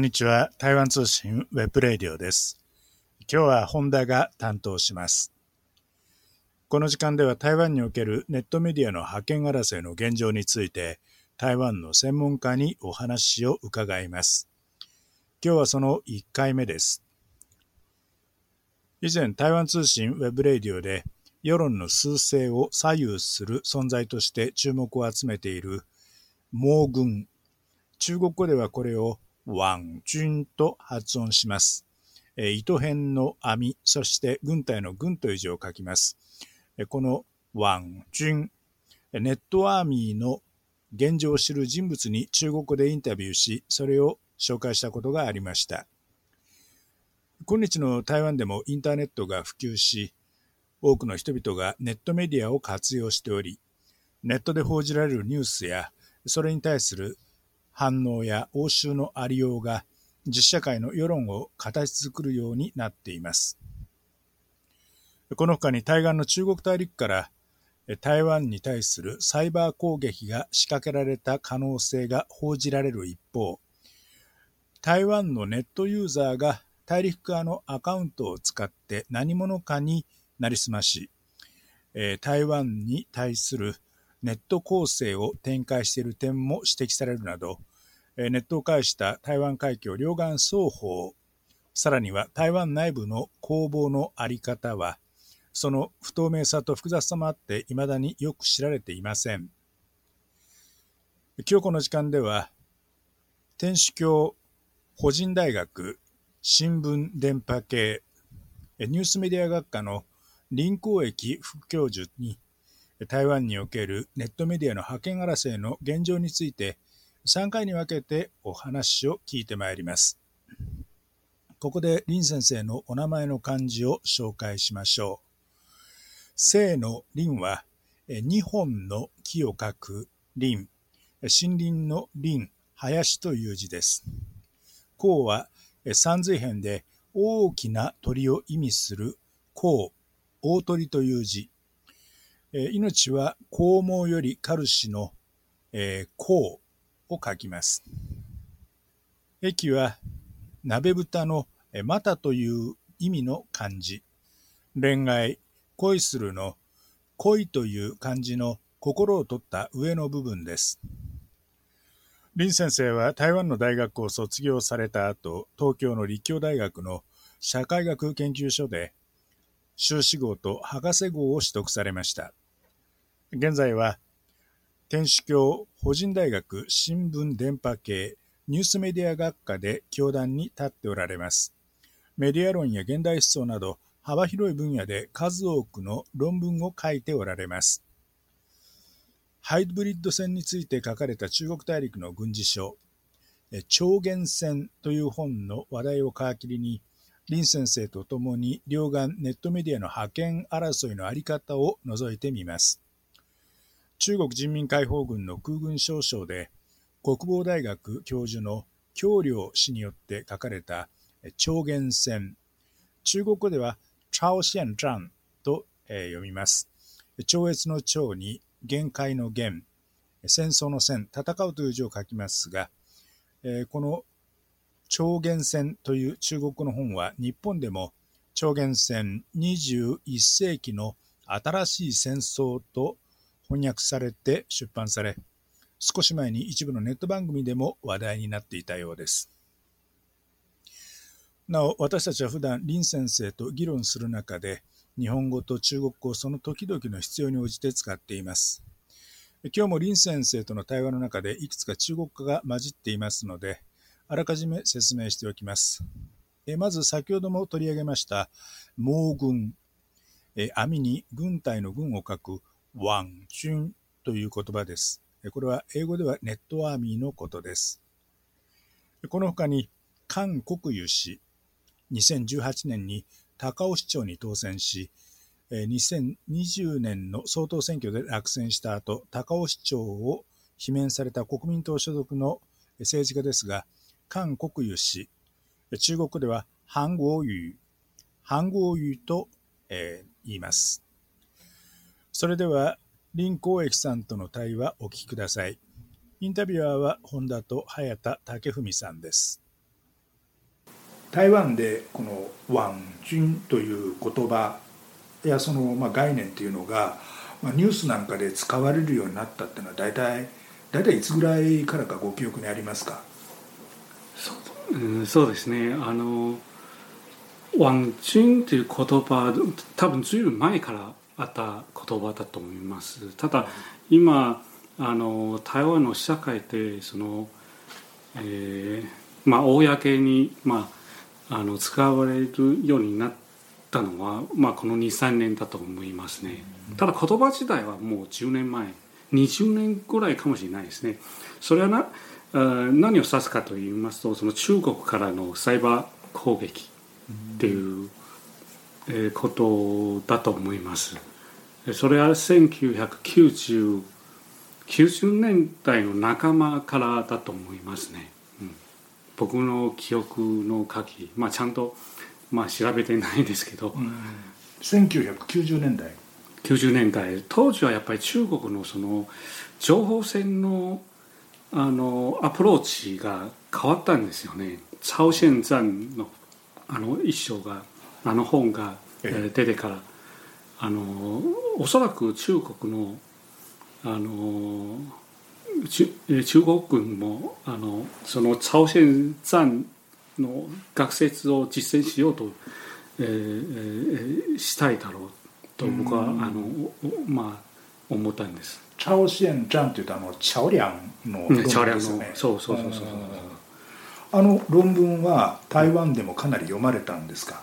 んにちは。台湾通信ウェブレディオです。今日は本田が担当します。この時間では台湾におけるネットメディアの覇権争いの現状について台湾の専門家にお話を伺います。今日はその1回目です。以前台湾通信ウェブレディオで世論の趨勢を左右する存在として注目を集めている盲軍。中国語ではこれをワンジュンと発音します。え糸編の網、そして軍隊の軍という字を書きます。えこのワンジュン、ネットアーミーの現状を知る人物に中国語でインタビューし、それを紹介したことがありました。今日の台湾でもインターネットが普及し、多くの人々がネットメディアを活用しており、ネットで報じられるニュースや、それに対する反応や応酬のありようが実社会の世論を形作るようになっています。この他に対岸の中国大陸から台湾に対するサイバー攻撃が仕掛けられた可能性が報じられる一方、台湾のネットユーザーが大陸側のアカウントを使って何者かになりすまし、台湾に対するネット攻勢を展開している点も指摘されるなど、ネットを介した台湾海峡両岸双方、さらには台湾内部の攻防のあり方は、その不透明さと複雑さもあって未だによく知られていません。今日この時間では、天主教法人大学新聞電波系ニュースメディア学科の林光益副教授に台湾におけるネットメディアの覇権争いの現状について3回に分けてお話を聞いてまいります。ここで林先生のお名前の漢字を紹介しましょう。生の林は2本の木を書く林、森林の林、林という字です。孔は三髄辺で大きな鳥を意味する孔、大鳥という字。命は肛門よりカルシの、えー、を書きます。駅は鍋豚のまたという意味の漢字。恋愛、恋するの恋という漢字の心を取った上の部分です。林先生は台湾の大学を卒業された後、東京の立教大学の社会学研究所で修士号と博士号を取得されました。現在は天主教法人大学新聞電波系ニュースメディア学科で教壇に立っておられます。メディア論や現代思想など幅広い分野で数多くの論文を書いておられます。ハイブリッド戦について書かれた中国大陸の軍事書、超限戦という本の話題を皮切りに、林先生と共に両岸ネットメディアの覇権争いのあり方を覗いてみます。中国人民解放軍の空軍少将で国防大学教授の京良氏によって書かれた超限戦中国語では超限战と、読みます。超越の超に限界の限。戦争の戦。戦うという字を書きますが、この超限戦という中国語の本は日本でも超限戦21世紀の新しい戦争と翻訳されて出版され、少し前に一部のネット番組でも話題になっていたようです。なお、私たちは普段林先生と議論する中で、日本語と中国語をその時々の必要に応じて使っています。今日も林先生との対話の中でいくつか中国語が混じっていますので、あらかじめ説明しておきます。まず先ほども取り上げました盲軍、網に軍隊の軍を書くワンチュンという言葉です。これは英語ではネットアーミーのことです。この他に、韓国湯氏、2018年に高尾市長に当選し、2020年の総統選挙で落選した後、高尾市長を罷免された国民党所属の政治家ですが、韓国湯氏、中国では韓国湯、韓国湯と、えー、言います。それでは、林光益さんとの対話お聞きください。インタビュアーは本田と早田武文さんです。台湾でこの「ワンジン」という言葉やそのまあ概念っていうのが、まあ、ニュースなんかで使われるようになったっていうのは大体大体いつぐらいからかご記憶にありますか？そう,、うん、そうですねあの「ワンジン」という言葉多分ずいぶん前からあった言葉だと思います。ただ今あの台湾の社会でその、えー、まあ公に、まあ、あの使われるようになったのは、まあ、この23年だと思いますね。ただ言葉自体はもう10年前20年ぐらいかもしれないですね。それはな何を指すかと言いますとその中国からのサイバー攻撃っていうことだと思います。それは1990 90年代の仲間からだと思いますね、うん、僕の記憶の限り、まあ、ちゃんと、まあ、調べてないですけど、うん、1990年代。90年代。当時はやっぱり中国のその情報戦のあのアプローチが変わったんですよね。朝鮮山のあの一章があの本が出てからあのおそらく中国のあの中国軍もあのその朝鮮山の学説を実践しようと、えー、したいだろうと僕はあのまあ思ったんです。朝鮮山っていうとあの朝梁の論文ですね。そうそうそうそう。あの論文は台湾でもかなり読まれたんですか？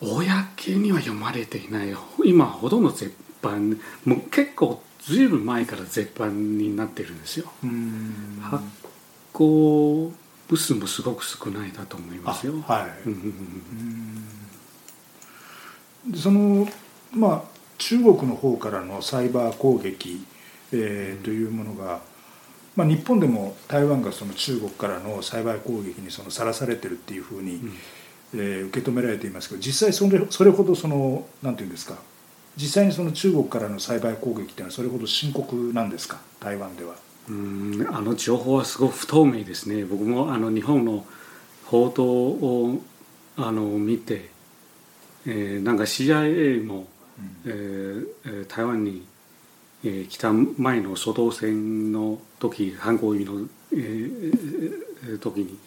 公には読まれていない。今ほとんど絶版もう結構ずいぶん前から絶版になってるんですよ。発行部数もすごく少ないだと思いますよ。はい。そのまあ中国の方からのサイバー攻撃、えー、というものが、まあ、日本でも台湾がその中国からのサイバー攻撃にさらされてるっていうふうに、うん、えー、受け止められていますけど実際それそれほどそのなんていうんですか実際にその中国からのサイバー攻撃っていうのはそれほど深刻なんですか台湾では。うんあの情報はすごく不透明ですね。僕もあの日本の報道をあの見て、えー、なんか CIA も、うん、えー、台湾に、えー、来た前の初動戦の時反抗日の、えー、時に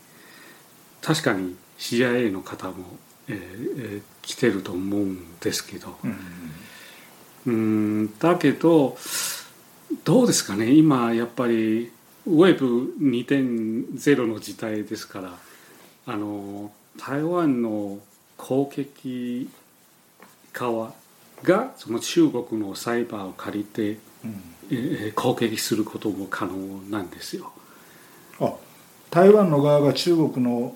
確かに CIA の方も、えー、来てると思うんですけど、うんうんだけどどうですかね。今やっぱりウェブ2.0の時代ですからあの台湾の攻撃側がその中国のサイバーを借りて、うん、えー、攻撃することも可能なんですよ。あ台湾の側が中国の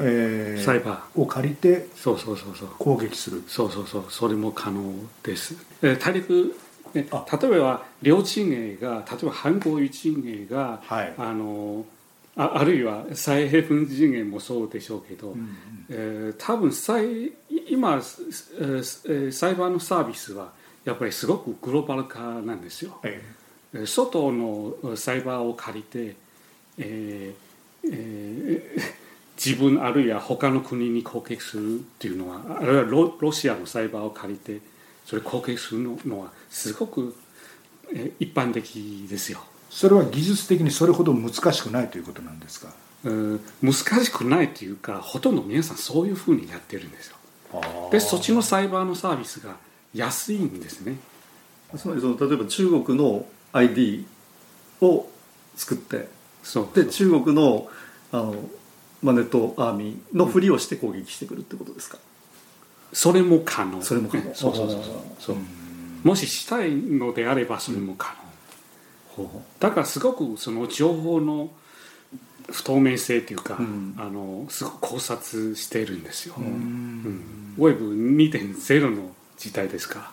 えー、サイバー。を借りてそうそうそうそう。攻撃する。そうそうそう。それも可能です、えー、大陸ね、例えば両陣営が例えば反攻陣営が、はい、あのああるいは蔡英文陣営もそうでしょうけど、うんうん、えー、多分今、えー、サイバーのサービスはやっぱりすごくグローバル化なんですよ。ええ、外のサイバーを借りて、えーえー自分あるいは他の国に攻撃するっていうのはあるいはロロシアのサイバーを借りてそれ攻撃するのはすごく一般的ですよ。それは技術的にそれほど難しくないということなんですか？難しくないというかほとんど皆さんそういうふうにやってるんですよ。でそっちのサイバーのサービスが安いんですね。つまりその例えば中国の ID を作ってで中国のあのまあ、ネットアーミーのふりをして攻撃してくるってことですか、それも可能。それも可能。そうそうそう。そうもししたいのであればそれも可能、うん、だからすごくその情報の不透明性というか、うん、あのすごく考察してるんですよ、うん、ウェブ2.0の時代ですか？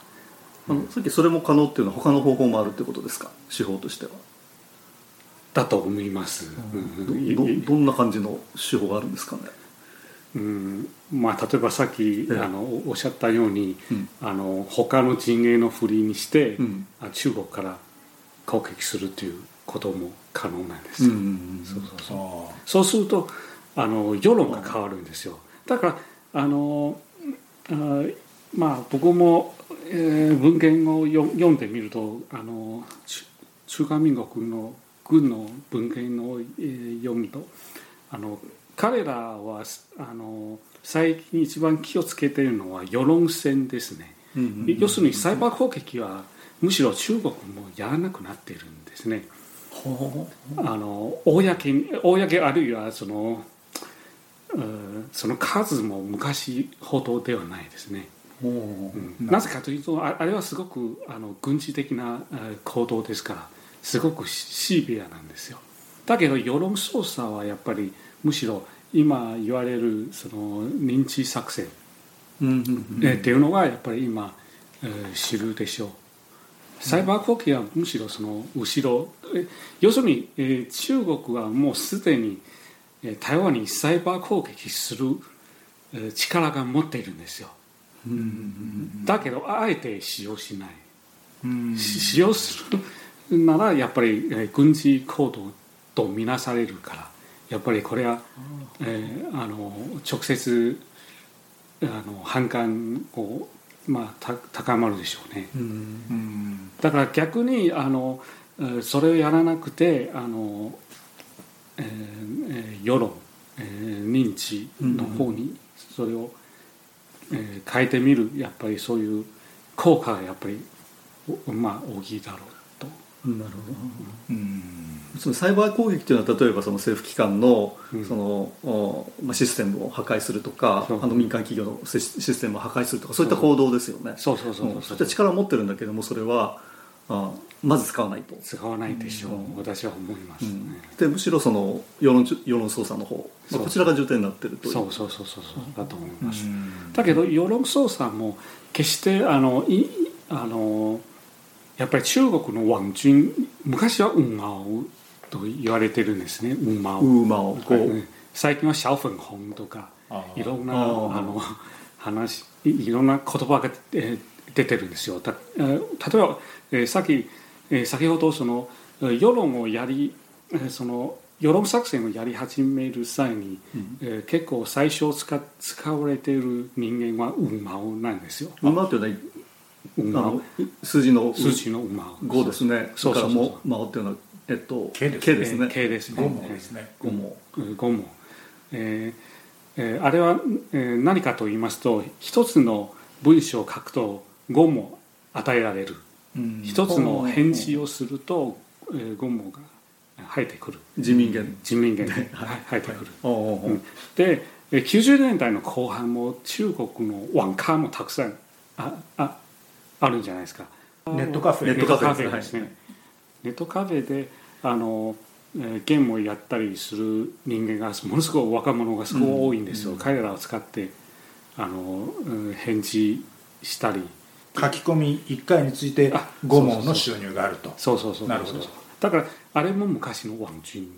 ら、うん、さっきそれも可能っていうのは他の方法もあるってことですか？手法としてはだと思います、うん、どどんな感じの手法があるんですかね？うん。まあ、例えばさっき、あのおっしゃったように、うん、あの他の陣営のふりにして、うん、中国から攻撃するということも可能なんです、そうするとあの世論が変わるんですよ。だからあのあまあ僕も、えー、文献を読んでみるとあの中華民国の軍の文献を、えー、読むとあの彼らはあの最近一番気をつけているのは世論戦ですね、要するにサイバー攻撃はむしろ中国もやらなくなっているんですね。あの公に公あるいはそのその数も昔ほどではないですね。うん、なぜかというとあれはすごくあの軍事的な行動ですからすごくシビアなんですよ。だけど世論操作はやっぱりむしろ今言われるその認知作戦、えっていうのがやっぱり今、えー、知るでしょう。サイバー攻撃はむしろその後ろ要するに、えー、中国はもうすでに台湾にサイバー攻撃する力が持っているんですよ。だけどあえて使用しない。使用するならやっぱり軍事行動とみなされるからやっぱりこれは、えー、あの直接あの反感を、まあ、高まるでしょうね。だから逆にあのそれをやらなくてあのえー、世論、えー、認知の方にそれを、えー、変えてみるやっぱりそういう効果がやっぱりまあ大きいだろうと。なるほど、うん。そのサイバー攻撃というのは例えばその政府機関のその、まあ、システムを破壊するとかあの民間企業のシステムを破壊するとかそういった行動ですよね。そうそうそうそうそう。いった力を持ってるんだけどもそれはあまず使わないと。使わないでしょう、うん、私は思います、ね、でむしろその世論世論操作の方、まあ、こちらが重点になってるという。そうそうそうそうそう。だと思います、だけど世論操作も決してあのいあのやっぱり中国のワンチン昔はウンマオと言われてるんですね。ウンマオ。ウーマオ。最近はシャオフンホンとかいろんなあの話いろんな言葉が、え出てるんですよ。例えばえー、さっき、えー、先ほどその世論をやりその世論作戦をやり始める際に、うん、えー、結構最初使使われている人間は馬をなんですよ。馬っていうのは数字の数字の馬五ですね。そうそうそう馬っていうのはえっと毛ですね。毛ですね。五毛ですね。五毛。五毛。えーえー、あれは、えー、何かと言いますと一つの文章を書くと五毛与えられる。一つの返事をすると、えー、ゴムが生えてくる人民元人民元生えてくる、うん、で90年代の後半も中国のワンカーもたくさんあああるんじゃないですか。ネットカフェ。ネットカフェです。ね。ネットカフェであのゲームをやったりする人間がものすごく若者がすごく多いんですよ、うん、彼らを使ってあの返事したり。書き込み1回について5問の収入があると。そうそうそうなるほど。だからあれも昔のワンチン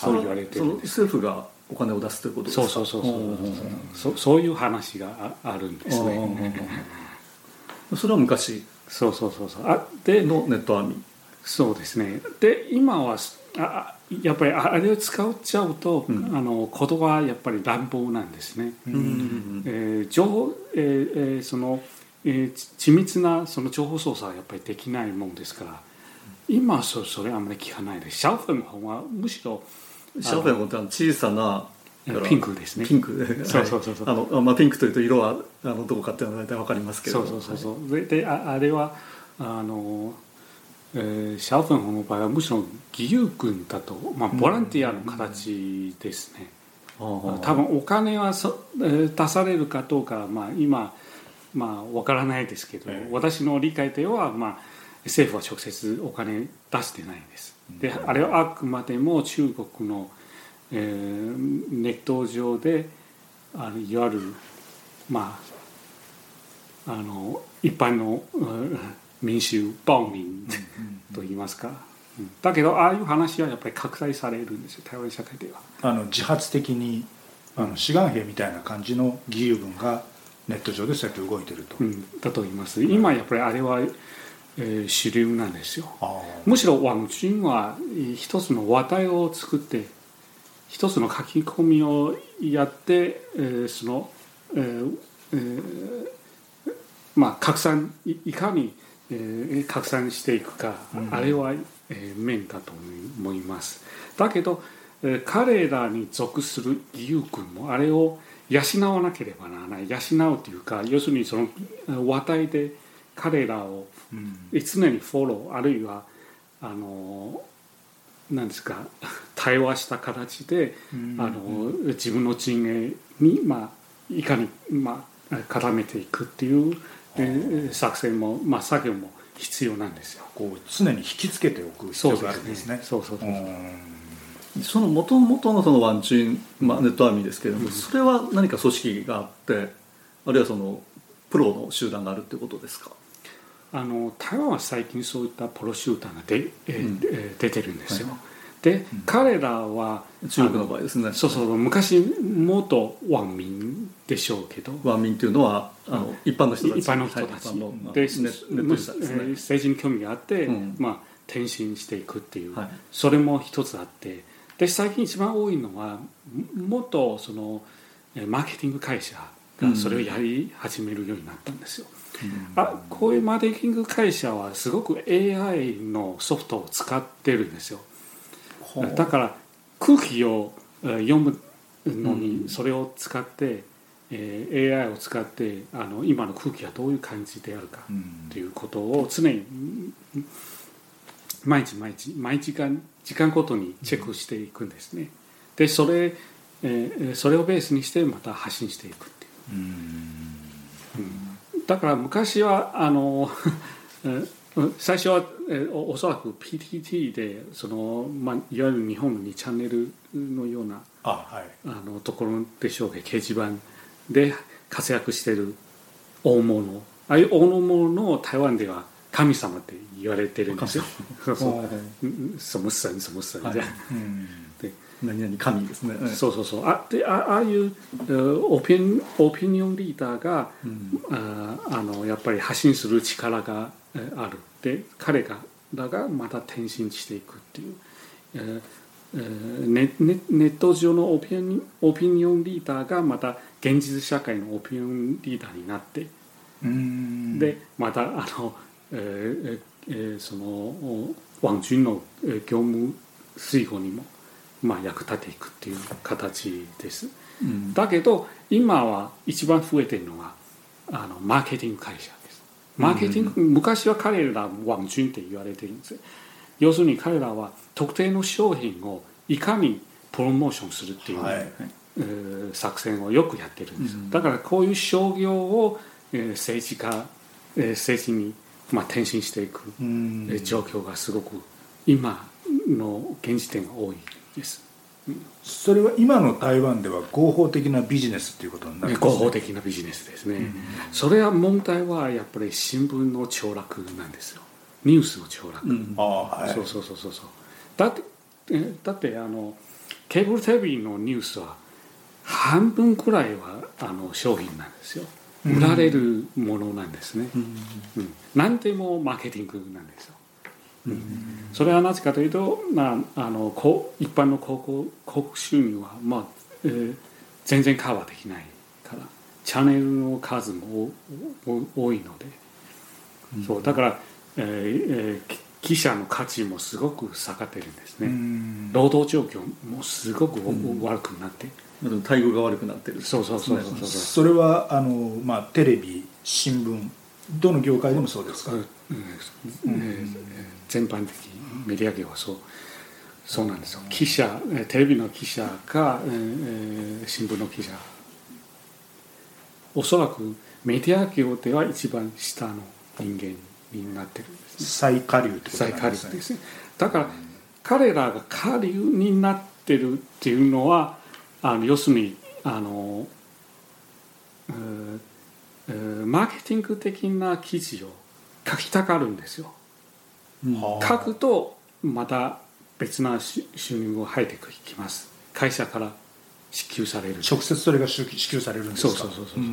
そう言われてる政府がお金を出すということですか？そうそうそうそうそそういう話があるんですねそれは昔。そうそうそうそう。あでのネットアーミー。そうですね。で今はあやっぱりあれを使っちゃうと、うん、あの言葉はやっぱり乱暴なんですね、うん、えー、情報、えーえー、そのえー、緻密なその情報操作はやっぱりできないもんですから。今はそそれあんまり聞かないです。シャオフェンの方はむしろシャオフェンの方は小さなピンクですね。ピンク。そうそうそうそう、あの、まあ、ピンクというと色はあのどこかっていうのは大体分かりますけど。そうそうそうそう、はい、でああれはあの、えー、シャオフェンの場合はむしろ義勇軍だと、まあ、ボランティアの形ですね、うん、多分お金はそ、えー、出されるかどうか、まあ、今まあ分からないですけど、えー、私の理解では、まあ、政府は直接お金出してないです。であれはあくまでも中国の、えー、ネット上であのいわゆるまああの一般の民衆暴民といいますか、だけどああいう話はやっぱり拡大されるんですよ台湾社会では。あの自発的にあの志願兵みたいな感じの義勇軍がネット上でそうやって動いてると、うん、だと言います。今やっぱりあれは、えー、主流なんですよ。むしろワンチンは一つの話題を作って一つの書き込みをやって、えー、その、えーえー、まあ拡散いかに、えー、拡散していくか、うん、あれは、えー、面だと思います。だけど、えー、彼らに属する義勇軍もあれを養わなければならない。養うというか要するにその話題で彼らを常にフォローあるいはあのなんですか対話した形で、あの自分の陣営に、まあ、いかに、まあ、絡めていくっていう、え作戦も、まあ、作業も必要なんですよ。こう常に引きつけておく必要があるんですね。そうそうそうその元々のそのワンチン、まあ、ネットアーミーですけれども、うん、それは何か組織があってあるいはそのプロの集団があるってことですか？あの台湾は最近そういったプロ集団がで、えー、うん、出てるんですよ。はい、で、うん、彼らは中国の場合ですね。そうそう昔元ワンミンでしょうけど。ワンミンっていうのはあの一般の人たち。一般の人たち、はい、で、ね、政治に興味があって、うん、まあ、転身していくっていう、はい、それも一つあって。で最近一番多いのはもっとそのマーケティング会社がそれをやり始めるようになったんですよ。うん、あこういうマーケティング会社はすごく AI のソフトを使ってるんですよ。だから空気を読むのにそれを使って、えー、AI を使ってあの今の空気はどういう感じであるかということを常に毎日毎日毎時間時間ごとにチェックしていくんですね。でそれ、えー、それをベースにしてまた発信していくっていう。うん、だから昔はあの 最初は、えー、おそらく PTT でその、まあ、いわゆる日本の2チャンネルのようなあ、はい、あのところでしょうけど掲示板で活躍している大物。ああいう大物の台湾では神様って言われてるんですよ。そうそう。什么神什么神じゃ、はい、で何々神ですね。そうそうそう。あであああいうオピニオピニオンリーダーが、うん、ああのやっぱり発信する力がある。で彼がらがまた転身していくっていう。えーネネネット上のオピニオピニオンリーダーがまた現実社会のオピニオンリーダーになってでまたあのえー、その王軍の業務遂行にも、まあ、役立てていくっていう形です、うん、だけど今は一番増えてるのはあのマーケティング会社です。マーケティング、うん、昔は彼ら王軍って言われてるんです。要するに彼らは特定の商品をいかにプロモーションするっていう、はい、えー、作戦をよくやってるんです、うん、だからこういう商業を、えー、政治家、えー、政治にまあ、転身していく状況がすごく今の現時点が多いです。それは今の台湾では合法的なビジネスということになるね、合法的なビジネスですね、うん、それは問題はやっぱり新聞の凋落なんですよ。ニュースの凋落、うん、はい、そうそうそうそうだってだってあのケーブルテレビのニュースは半分くらいはあの商品なんですよ。売られるものなんですね、うん。うん、何でもマーケティングなんですよ、うん、それはなぜかというと、まあ、あの一般の広告広告収入は、まあえー、全然カバーできないからチャンネルの数も多いので、そうだから、えーえー、記者の価値もすごく下がってるんですね、労働状況もすごく悪くなって、待遇が悪くなってる。そうそうそうそう。それはあの、まあ、テレビ新聞どの業界でもそうですか、うん全般的メディア業はそうそうなんですよ。記者テレビの記者か、えー、新聞の記者。おそらくメディア業では一番下の人間になってるんですね。最下流ってことですね。最下流ですね。だから彼らが下流になってるっていうのはあの要するにあの、えー、マーケティング的な記事を書きたがるんですよ。書くとまた別な収入が入ってきます。会社から支給される。直接それが支給されるんですか？そうそうそうそうそう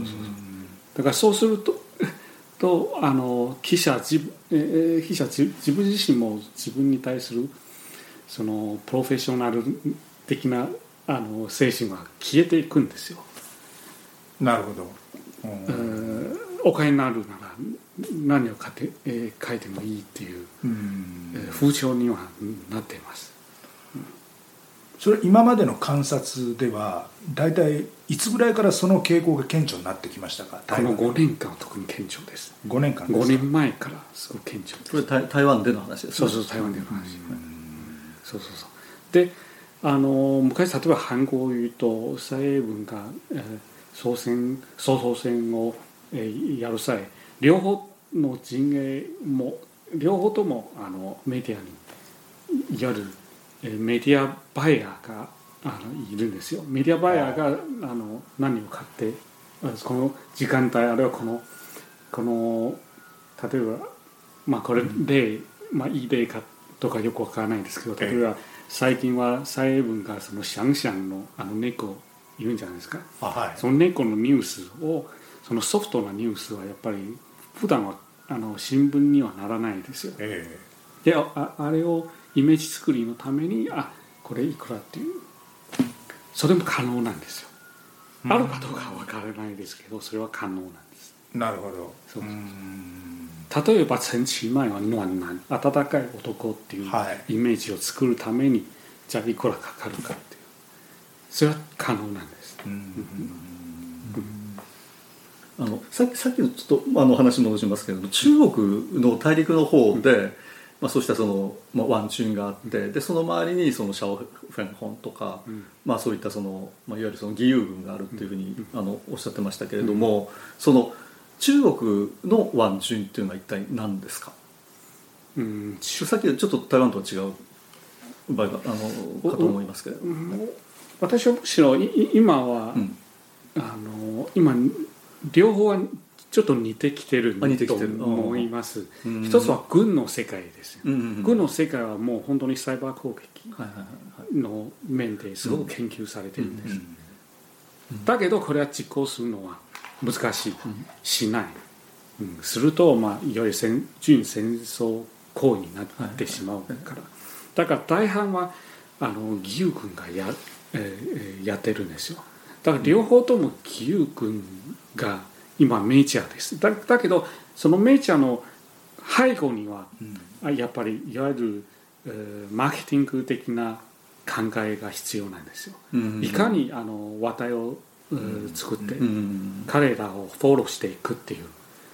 だからそうすると とあの記者自,、えー、記者自分自身も自分に対するそのプロフェッショナル的なあの精神は消えていくんですよ。なるほど、うん。お金になるなら何を書いて,、えー、書いてもいいっていう、えー、風潮にはなっています。それ今までの観察では大体いつぐらいからその傾向が顕著になってきましたか？この5年間は特に顕著です。5年間5年前からすごく顕著です。これ台湾での話です、ね、そうそう台湾での話。そうそうそう。であの昔例えば韓国を言うと蔡英文が、えー、総選総統選を、えー、やる際両方の陣営も両方ともあのメディアにいわゆるメディアバイヤーがあのいるんですよ。メディアバイヤーがあの何を買ってこの時間帯あるいはこのこの例えばまあこれ例、まあ、いい例かとかよくわからないんですけど例えば最近は蔡英文がそのシャンシャンのあの猫いるんじゃないですか、はい、その猫のニュースをそのソフトなニュースはやっぱり普段はあの新聞にはならないですよ。えー、でああれをイメージ作りのためにあこれいくらっていう。それも可能なんですよ、うん、あるかどうかは分からないですけどそれは可能なんです。なるほど。そう例えば陳其邁は暖男温かい男っていうイメージを作るために、はい、じゃあいくらかかるかっていう。それは可能なんです、あのさっきさっきのちょっとあの話戻しますけれども中国の大陸の方で、うんまあ、そうしたその、まあ、ワンチュンがあってでその周りにそのシャオフェンホンとか、うん、まあ、そういったその、まあ、いわゆるその義勇軍があるっていうふうに、うん、あのおっしゃってましたけれども、うん、その中国のワンチュンっていうのは一体何ですか、うん、さっきちょっと台湾とは違う場合があのかと思いますけれども、私はむしろ今は、あの今両方はちょっっと似てきてると思います。一つは軍の世界です、軍の世界はもう本当にサイバー攻撃の面ですごく研究されてるんです。だけどこれは実行するのは難しい、しない、うん、すると、まあ、いわゆる戦準戦争行為になってしまうから、だから大半はあの義勇軍がや,、えー、やってるんですよ。だから両方とも義勇軍が今メジャーです。だだけどそのメジャーの背後には、うん、やっぱりいわゆる、えー、マーケティング的な考えが必要なんですよ、うん。うん、いかにあの話題を、うん、作って、うん。うん、彼らをフォローしていくっていう、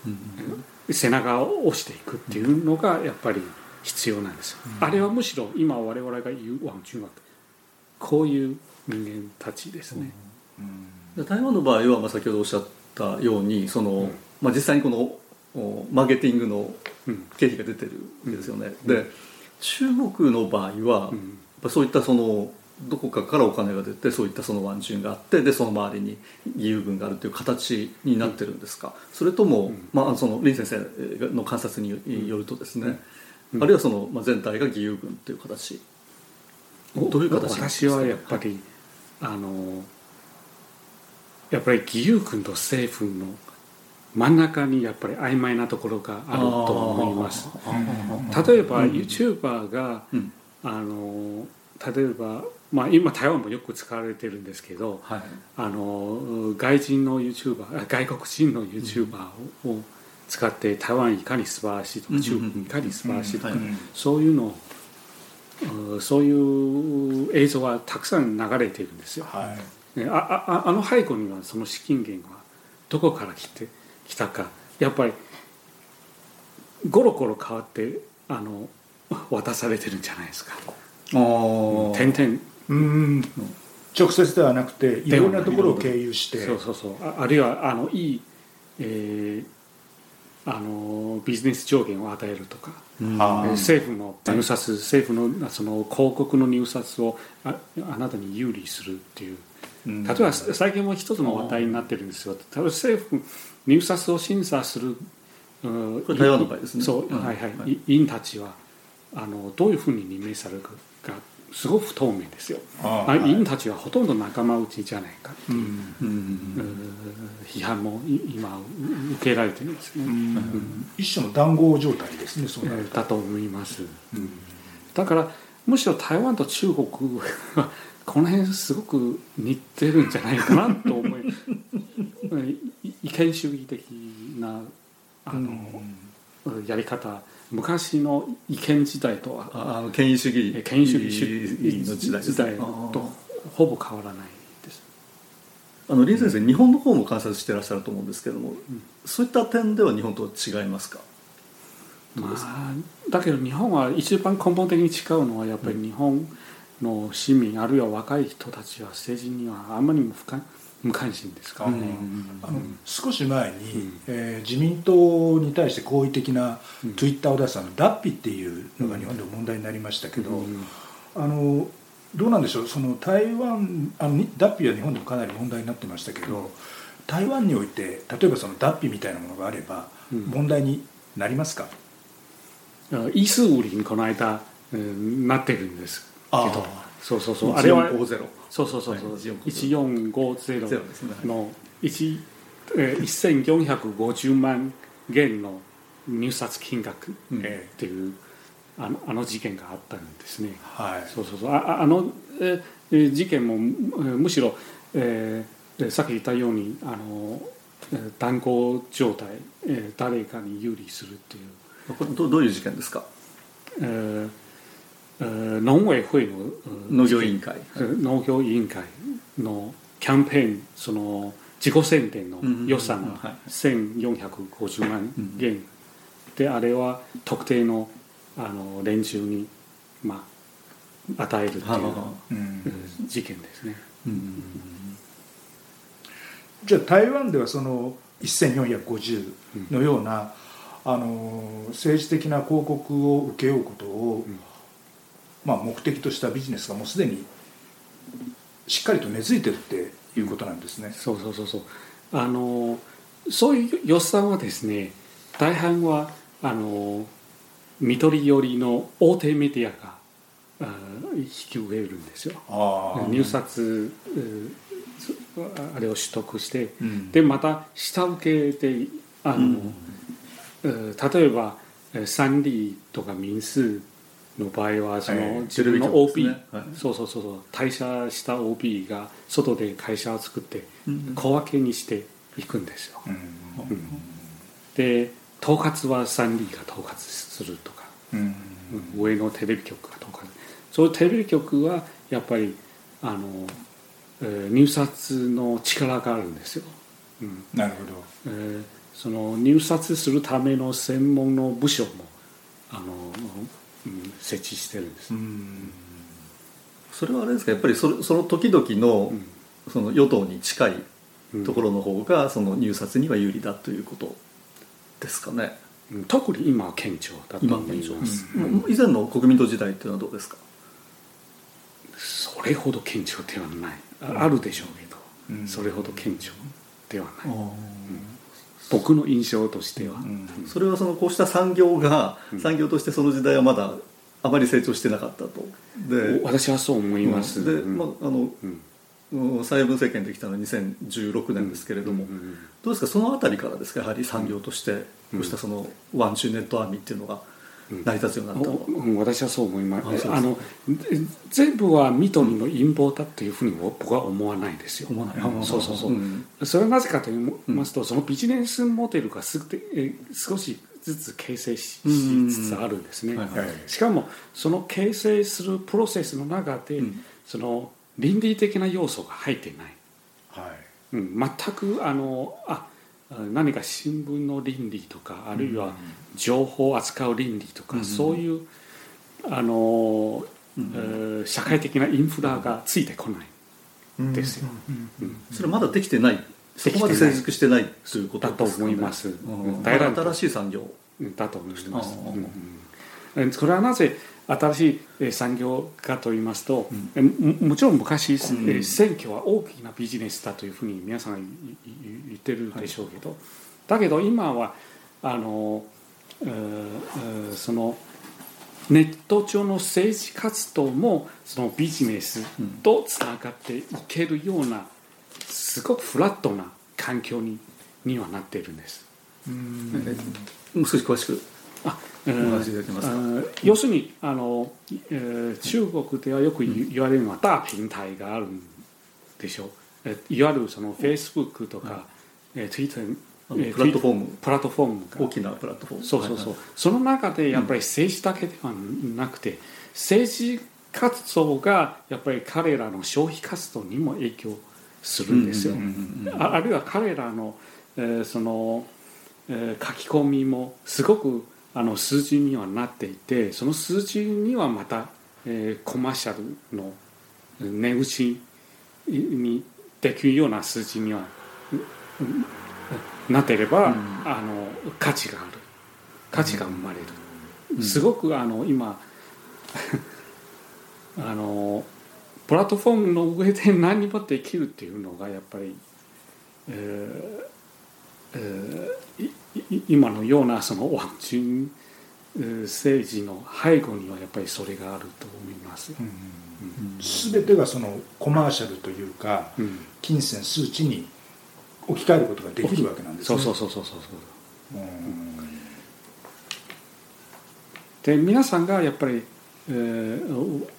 うん、背中を押していくっていうのがやっぱり必要なんですよ、あれはむしろ今我々が言うワン中学こういう人間たちですね、台湾の場合は、まあ、先ほどおっしゃったたようにその、うん、まあ、実際にこのマーケティングの経費が出てるんですよね。うん、で中国の場合は、やっぱそういったそのどこかからお金が出てそういったそのワンチュンがあってでその周りに義勇軍があるという形になってるんですか、それとも、まあ、その林先生の観察によるとですね、あるいはその、まあ、全体が義勇軍という形。どういう形私はやっぱり、あのやっぱり義勇軍と政府の真ん中にやっぱり曖昧なところがあると思います。例えば YouTuber が、うん、あの例えば、まあ、今台湾もよく使われてるんですけど、はい、あの外人の YouTuber 外国人の YouTuber を使って台湾いかに素晴らしいとか中国いかに素晴らしいとか、そういうのそういう映像はたくさん流れているんですよ。はいあああの背後にはその資金源はどこから来てきたか。やっぱりゴロゴロ変わってあの渡されてるんじゃないですか。点々。うん直接ではなくていろんなところを経由して。そうそうそう。ああるいはあのいい、えー、あのビジネス上限を与えるとか、政府の入札政府のその広告の入札をああなたに有利するっていう例えば最近も一つの話題になってるんですよ。例えば政府入札を審査するこれ台湾の場合ですね。そう、はいはい、はい、委員たちはあのどういうふうに任命されるかすごく不透明ですよ。あ委員たちはほとんど仲間内じゃないか。っていう、うん。うん、批判も今受けられてるんですね、うん、一種の談合状態ですね。そうだと思います、だからむしろ台湾と中国はこの辺すごく似てるんじゃないかなと思い 意見主義的なあの、うん、やり方。昔の意見時代とはあの権威主義。権威主義の時代時代と。ほぼ変わらないです。あの林先生日本の方も観察してらっしゃると思うんですけども、うん、そういった点では日本と違いますか？まあ、だけど日本は一番根本的に違うのはやっぱり日本の市民あるいは若い人たちは政治にはあんまり無関心ですか？らね、あの少し前に、うん、えー、自民党に対して好意的なツイッターを出したの、ダッピっていうのが日本でも問題になりましたけど、あのどうなんでしょう？その台湾あのダッピは日本でもかなり問題になってましたけど、台湾において例えばそのダッピみたいなものがあれば問題になりますか、イースウリンこの間、うん、なってるんですけどそうそうそう。あれはそうそうそうそう、1450の1、えー、1450万元の入札金額、っていうあのあの事件があったんですね。はい、そうそうそう。ああの、えー、事件もむしろ、えー、さっき言ったようにあの断交状態、えー、誰かに有利するっていう。これどどういう事件ですか、えー農委会の農業委員会。農業委員会のキャンペーンその自己宣伝の予算が1450万元であれは特定のあの連中に、まあ、与えるっていう事件ですね。じゃあ台湾ではその1450のような、あの政治的な広告を請け負うことを、まあ、目的としたビジネスがもうすでにしっかりと根付いてるっていうことなんですね。そうそうそうそうあのそういう予算はですね大半はあの緑寄りの大手メディアが引き受けるんですよ。入札あれを取得して、うん、でまた下請けであの、うん、例えば三里とか民数の場合はその自分の OB、ね。はい、そうそうそう退社した OB が外で会社を作って小分けにしていくんですよ、うんうん、で統括はサンリーが統括するとか、うん、上のテレビ局が統括。そういうテレビ局はやっぱりあの、えー、入札の力があるんですよ、なるほど、えー、その入札するための専門の部署もあの設置してるんです、それはあれですか？やっぱりそその時々の,、その与党に近いところの方がその入札には有利だということですかね、特に今は顕著だと思います、以前の国民党時代っていうのはどうですか？それほど顕著ではない、あるでしょうけど、それほど顕著ではない、僕の印象としては、うん、それはそのこうした産業が、産業としてその時代はまだあまり成長してなかったと。で私はそう思います、で、まああの蔡英文政権できたのは2016年ですけれども、どうですかその辺りからですかやはり産業としてこうしたその網軍 net army っていうのが成り立つようになったうん、私はそう思います。あの全部は緑の陰謀だというふうに僕は思わないですよ。思わない。そうそうそう、うん、それはなぜかと言いますと、そのビジネスモデルがすえ少しずつ形成しつつあるんですね、はいはい、しかもその形成するプロセスの中で、その倫理的な要素が入っていない、はい。うん、全くあのあ何か新聞の倫理とかあるいは情報を扱う倫理とか、そういうあの、うん、社会的なインフラがついてこない。ですよ、それまだできてないそこまで成熟してないということだと思います、新しい産業。だと思います、うん、それはなぜ新しい産業かと言いますと、うん、もちろん昔、うん、選挙は大きなビジネスだというふうに皆さん言ってるでしょうけど、はい、だけど今はあのそのネット上の政治活動もそのビジネスとつながっていけるようなすごくフラットな環境ににはなっているんです。もう少し詳しくあお話しいただけますか、要するにあの、えー、中国ではよく言われるのは大平台があるんでしょう、えいわゆるそのフェイスブックとか、えー、ツイッタープラットフォーム。プラットフォーム大きなプラットフォーム。そうそうそう、はいはい、その中でやっぱり政治だけではなくて、うん、政治活動がやっぱり彼らの消費活動にも影響するんですよ、あるいは彼らの、えー、その、えー、書き込みもすごくあの数字にはなっていてその数字にはまた、えー、コマーシャルの値打ちにできるような数字にはなっていれば、うん、あの価値がある。価値が生まれる、うん、すごくあの今 あのプラットフォームの上で何もできるっていうのがやっぱり、えーえー、今のようなそのワクチン政治の背後にはやっぱりそれがあると思います。す、べ、てがそのコマーシャルというか、うん、金銭数値に置き換えることができるわけなんですね。そうそうそうそうそう。で皆さんがやっぱり、えー、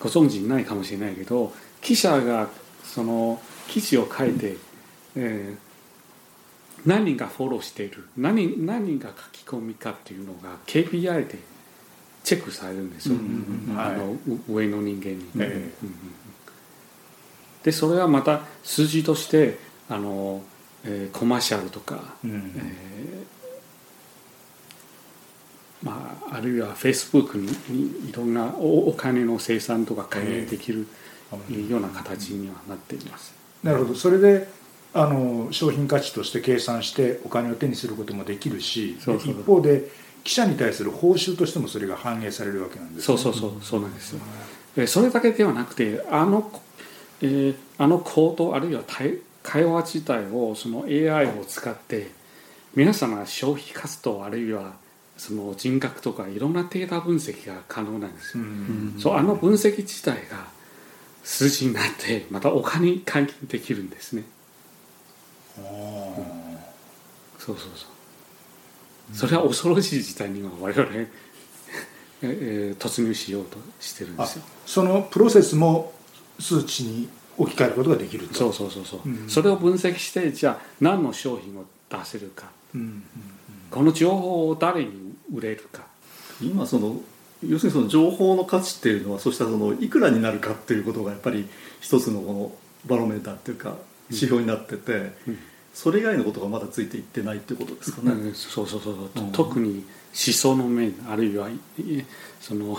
ご存知ないかもしれないけど記者がその記事を書いて、えー、何人がフォローしている何何人が書き込みかっていうのが KPI でチェックされるんですよ、あの上の人間に。えー、でそれはまた数字としてあの、えー、コマーシャルとか、うん、えー、まあ、あるいはフェイスブックにいろんなお金の生産とか関連できるような形にはなっています。なるほど。それであの商品価値として計算してお金を手にすることもできるし一方で記者に対する報酬としてもそれが反映されるわけなんです、ね、そうそうそう。そうなんですよ、うん、それだけではなくてあの,、えー、あの行動あるいは会話自体をその AI を使って皆さんが消費活動あるいはその人格とかいろんなデータ分析が可能なんですよ。そうあの分析自体が数字になってまたお金に換金できるんですね。うん、そうそうそう。それは恐ろしい事態には我々 えー、突入しようとしてるんですよ。そのプロセスも数値に置き換えることができるとそうそうそうそう、うん、それを分析してじゃあ何の商品を出せるか、うんうんうん、この情報を誰に売れるか。今その要するにその情報の価値っていうのはそうしたそのいくらになるかっていうことがやっぱり一つのこのバロメーターっていうか指標になってて、うん、それ以外のことがまだついていってないっていうことですかね、うん、そうそうそう、う。ん、特に思想の面あるいはその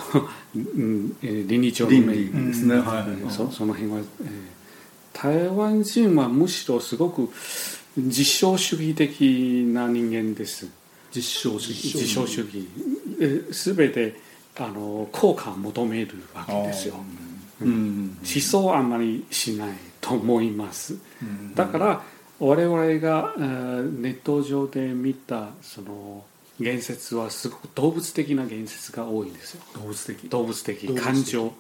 倫理上の面。ですね、はい、そその辺は、えー、台湾人はむしろすごく実証主義的な人間です実証主義。実証主義。すべてあの効果を求めるわけですよ、うん、思想はあんまりしないと思います、だから我々がネット上で見たその言説はすごく動物的な言説が多いんですよ。動物的。動物的。感情。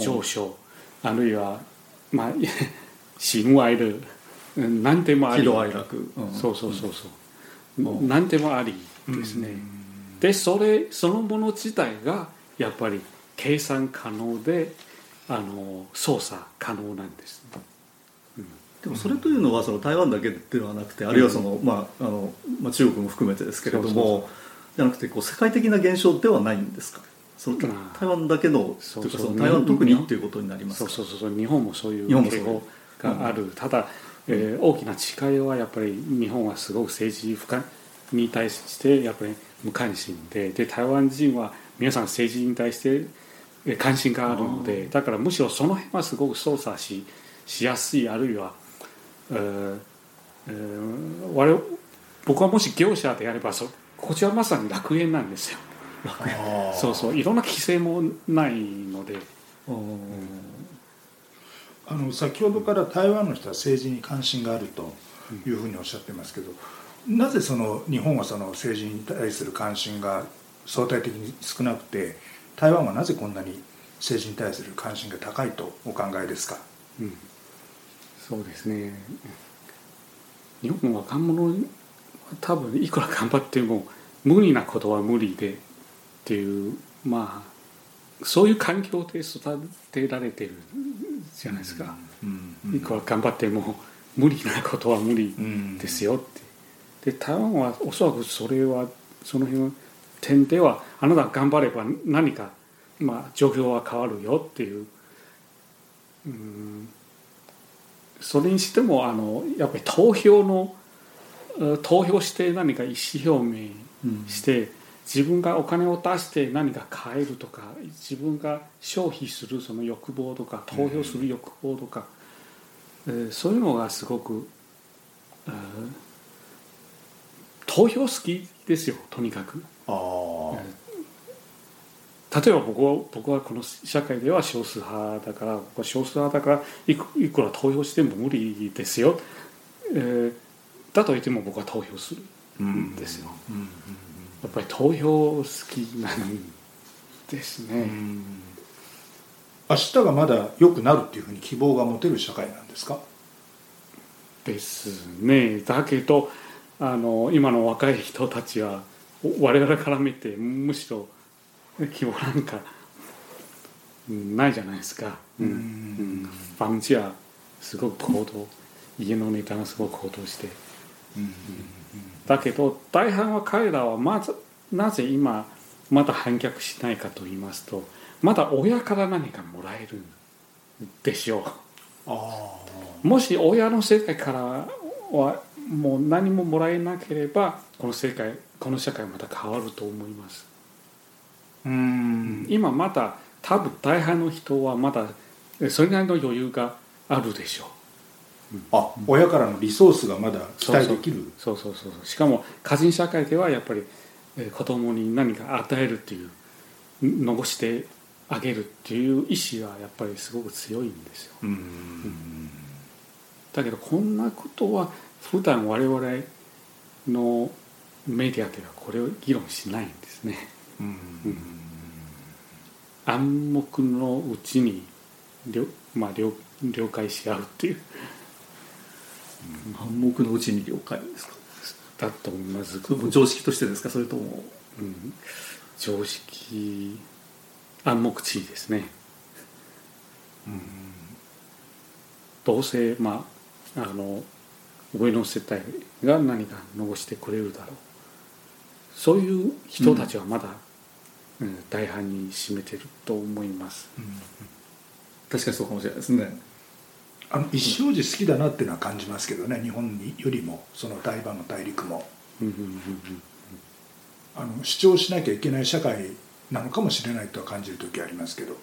上昇あるいはまあ 親愛で何でもあり。喜怒哀楽、うん、そうそうそうそう、うん、何でもありですね、でそれそのもの自体がやっぱり計算可能であの操作可能なんです、でもそれというのはその台湾だけではなくてあるいはその、まああのまあ、中国も含めてですけれどもじゃなくてこう世界的な現象ではないんですか？その台湾だけのというかその台湾特にっていうことになりますか？そうそうそう。日本もそういう。傾向がある、うん、ただ、えー、大きな違いはやっぱり日本はすごく政治不可に対してやっぱり無関心でで台湾人は皆さん政治に対して関心があるのでだからむしろその辺はすごく操作ししやすいあるいはえーえー、我僕はもし業者でやればそこちらまさに楽園なんですよ。そうそういろんな規制もないので、うん、あの先ほどから台湾の人は政治に関心があるというふうにおっしゃってますけど、うん、なぜその日本はその政治に対する関心が相対的に少なくて台湾はなぜこんなに政治に対する関心が高いとお考えですか、うん。そうですね。日本の若者は多分いくら頑張っても無理なことは無理でっていうまあそういう環境で育てられてるじゃないですか、いくら頑張っても無理なことは無理ですよって、で台湾はおそらくそれはその辺の点ではあなた頑張れば何か、まあ、状況は変わるよっていう。うん。それにしてもあのやっぱり投票の投票して何か意思表明して、うん、自分がお金を出して何か買えるとか自分が消費するその欲望とか投票する欲望とか、うん、えー、そういうのがすごく、えー、投票好きですよとにかく。あ例えば僕は僕はこの社会では少数派だから僕は少数派だからいくいくら投票しても無理ですよ、えー、だと言っても僕は投票するんですよ、うん。うん。うん、やっぱり投票好きなんですね、明日がまだ良くなるっていうふうに希望が持てる社会なんですか？ですね。だけどあの今の若い人たちは我々から見てむしろ希望なんかないじゃないですか。うん。うん、房价すごく高騰家の値段がすごく高騰して、うん、だけど大半は彼らはまずなぜ今まだ反逆しないかと言いますとまだ親から何かもらえるでしょう。もし親の世界からはもう何ももらえなければこの世界この社会また変わると思います。うん。今まだ多分大半の人はまだそれなりの余裕があるでしょう、うん、あ親からのリソースがまだ期待できる？そうそうそうそう。しかも家人社会ではやっぱり子供に何か与えるっていう残してあげるっていう意志はやっぱりすごく強いんですよ、うん、だけどこんなことは普段我々のメディアではこれを議論しないんですね、うん、暗黙のうちに了,、まあ、了了解し合うっていう、暗黙のうちに了解ですか？だと思います。常識としてですか？それとも、うん、常識暗黙地位ですね、うん、どうせまああの上の世帯が何か残してくれるだろう。そういう人たちはまだ、うん、大半に占めてると思います、うん、確かにそうかもしれないですね。あの一生寺好きだなっていうのは感じますけどね日本によりもその台湾の大陸も、あの主張しなきゃいけない社会なのかもしれないとは感じる時ありますけど、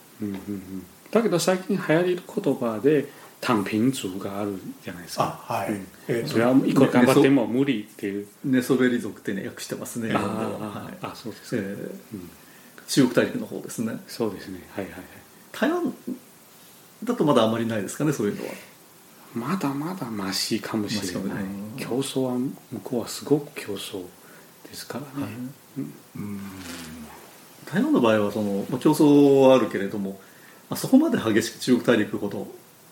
だけど最近流行りる言葉で単品族があるじゃないですか。はい。うん、えー、それはいくら頑張っても無理っていう。寝そべり族ってね訳してますね。あ、はい、あ、そうです、ね、えー、うん。中国大陸の方ですね。そうですね。はいはいはい。台湾だとまだあまりないですかねそういうのは。まだまだマシかもしれない。競争は向こうはすごく競争ですからね。はい、うん。台湾の場合はその競争はあるけれども、あそこまで激しく中国大陸ほど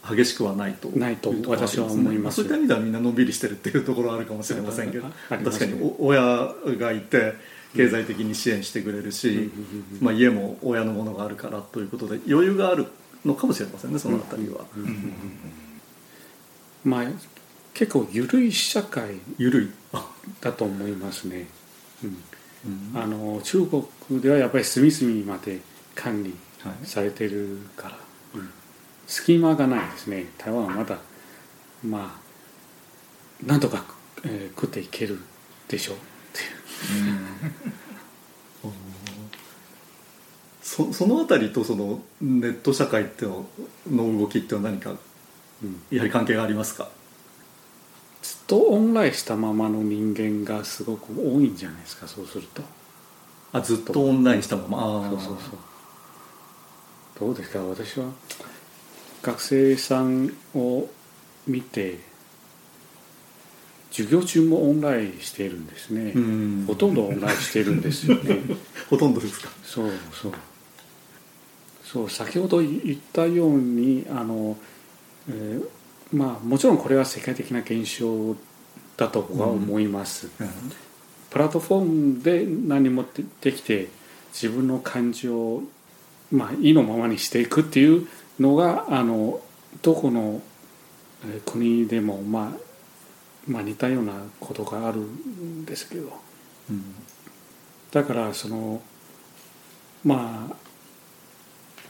激しくはないと。ないと私は思います。そういった意味ではみんなのんびりしてるっていうところはあるかもしれませんけど、確かに親がいて経済的に支援してくれるし、まあ、家も親のものがあるからということで余裕があるのかもしれませんねその辺りは。まあ結構緩い社会緩い。だと思いますね。うん、あの中国ではやっぱり隅々まで管理されてるから、はい隙間がないですね。台湾はまだまあなんとか、えー、食っていけるでしょう。っていう。そその辺りとそのネット社会ってのの動きっては何かやはり関係がありますか、ずっとオンラインしたままの人間がすごく多いんじゃないですかそうすると。あずっとオンラインしたまま。あそうそうそう。どうですか？私は学生さんを見て授業中もオンラインしているんですね。ほとんどオンラインしているんですよね。ほとんどですか？そうそう。そう先ほど言ったようにあの、えー、まあもちろんこれは世界的な現象だと僕は思います、うん。うん、プラットフォームで何もできて自分の感情を、まあ、意のままにしていくっていうのがあのどこの国でも、まあ、まあ似たようなことがあるんですけど、うん、だからそのまあ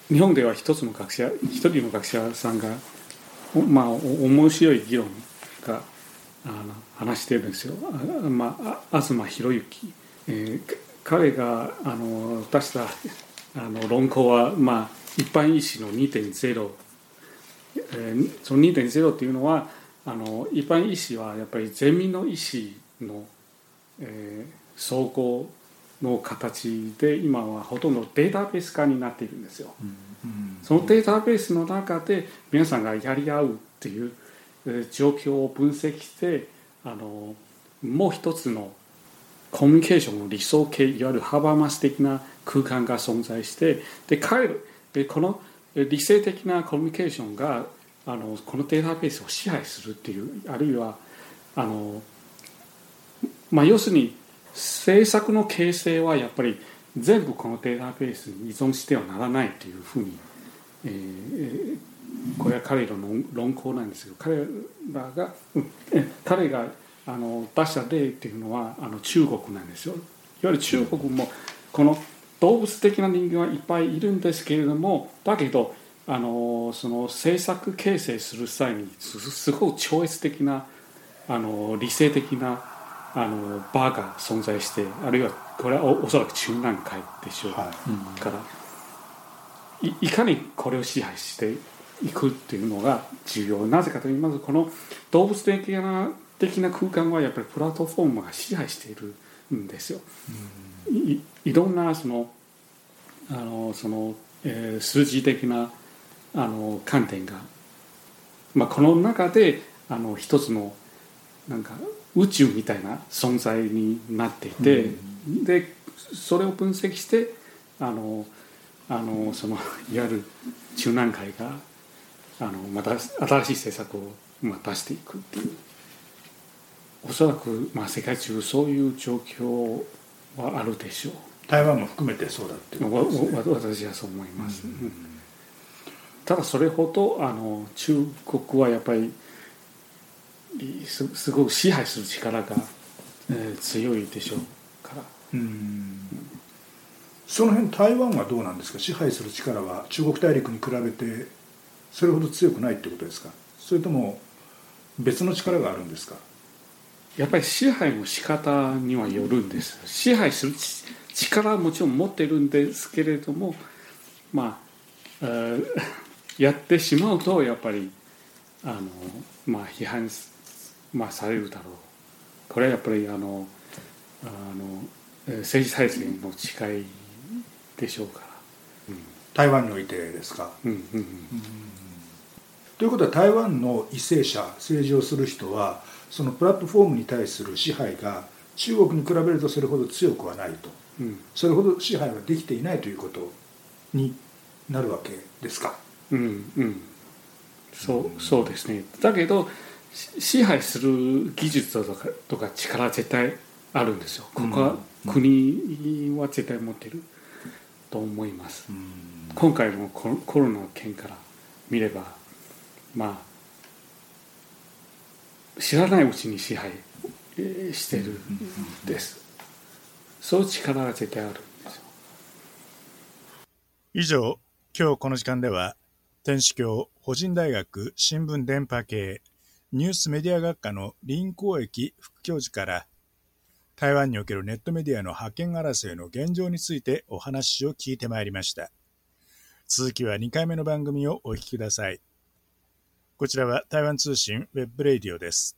日本では一つの学者一人の学者さんがまあ面白い議論があの話してるんですよ、まあ、東博之、えー、彼があの出したあの論考は、まあ、一般医師の2.0、えー、その2.0っていうのはあの一般医師はやっぱり全民の医師の、えー、総合の形で今はほとんどデータベース化になっているんですよ。そのデータベースの中で皆さんがやり合うっていう状況を分析してあのもう一つのコミュニケーションの理想形いわゆるハバマス的な空間が存在してで彼でこの理性的なコミュニケーションがあのこのデータベースを支配するっていうあるいはあの、まあ、要するに政策の形成はやっぱり全部このデータベースに依存してはならないというふうに、えー、これは彼らの論考なんですけど彼らが彼があの出した例っていうのはあの中国なんですよ。いわゆる中国もこの動物的な人間はいっぱいいるんですけれどもだけどあのその政策形成する際にすごく超越的なあの理性的なあの場が存在してあるいはこれはおそらく中南海でしょう、はい、からいいかにこれを支配していくっていうのが重要。なぜかと言いますとこの動物的な的な空間はやっぱりプラットフォームが支配しているんですよ。いいろんなそのあのその、えー、数字的なあの観点が、まあ、この中であの一つのなんか宇宙みたいな存在になっていて、うん、でそれを分析してあのあのそのいわゆる中南海があのまた新しい政策を、まあ、出していくっていう。おそらく、まあ、世界中そういう状況はあるでしょう。台湾も含めてそうだってことです、ね、私はそう思います、うん、ただそれほどあの中国はやっぱりすすごく支配する力が、えー、強いでしょうから。うん。その辺台湾はどうなんですか？支配する力は中国大陸に比べてそれほど強くないってことですか？それとも別の力があるんですか？やっぱり支配の仕方にはよるんです。支配する力はもちろん持ってるんですけれどもまあ やってしまうとやっぱりあのまあ批判、まあ、されるだろう。これはやっぱりあのあの政治体制の違いでしょうから、うん、台湾においてですか、うんうん。うん、ということは台湾の為政者政治をする人はそのプラットフォームに対する支配が中国に比べるとそれほど強くはないと、うん、それほど支配はできていないということになるわけですか。うんうん、そうそうですね。だけど支配する技術とかとか力は絶対あるんですよ。ここは国は絶対持ってると思います、うん、今回のコロナの件から見ればまあ知らないうちに支配してるんです。そういう力が絶対あるんですよ。以上、今日この時間では、天主教法人大学新聞電波系ニュースメディア学科の林光益副教授から台湾におけるネットメディアの覇権争いの現状についてお話を聞いてまいりました。続きは2回目の番組をお聞きください。こちらは台湾通信ウェブレディオです。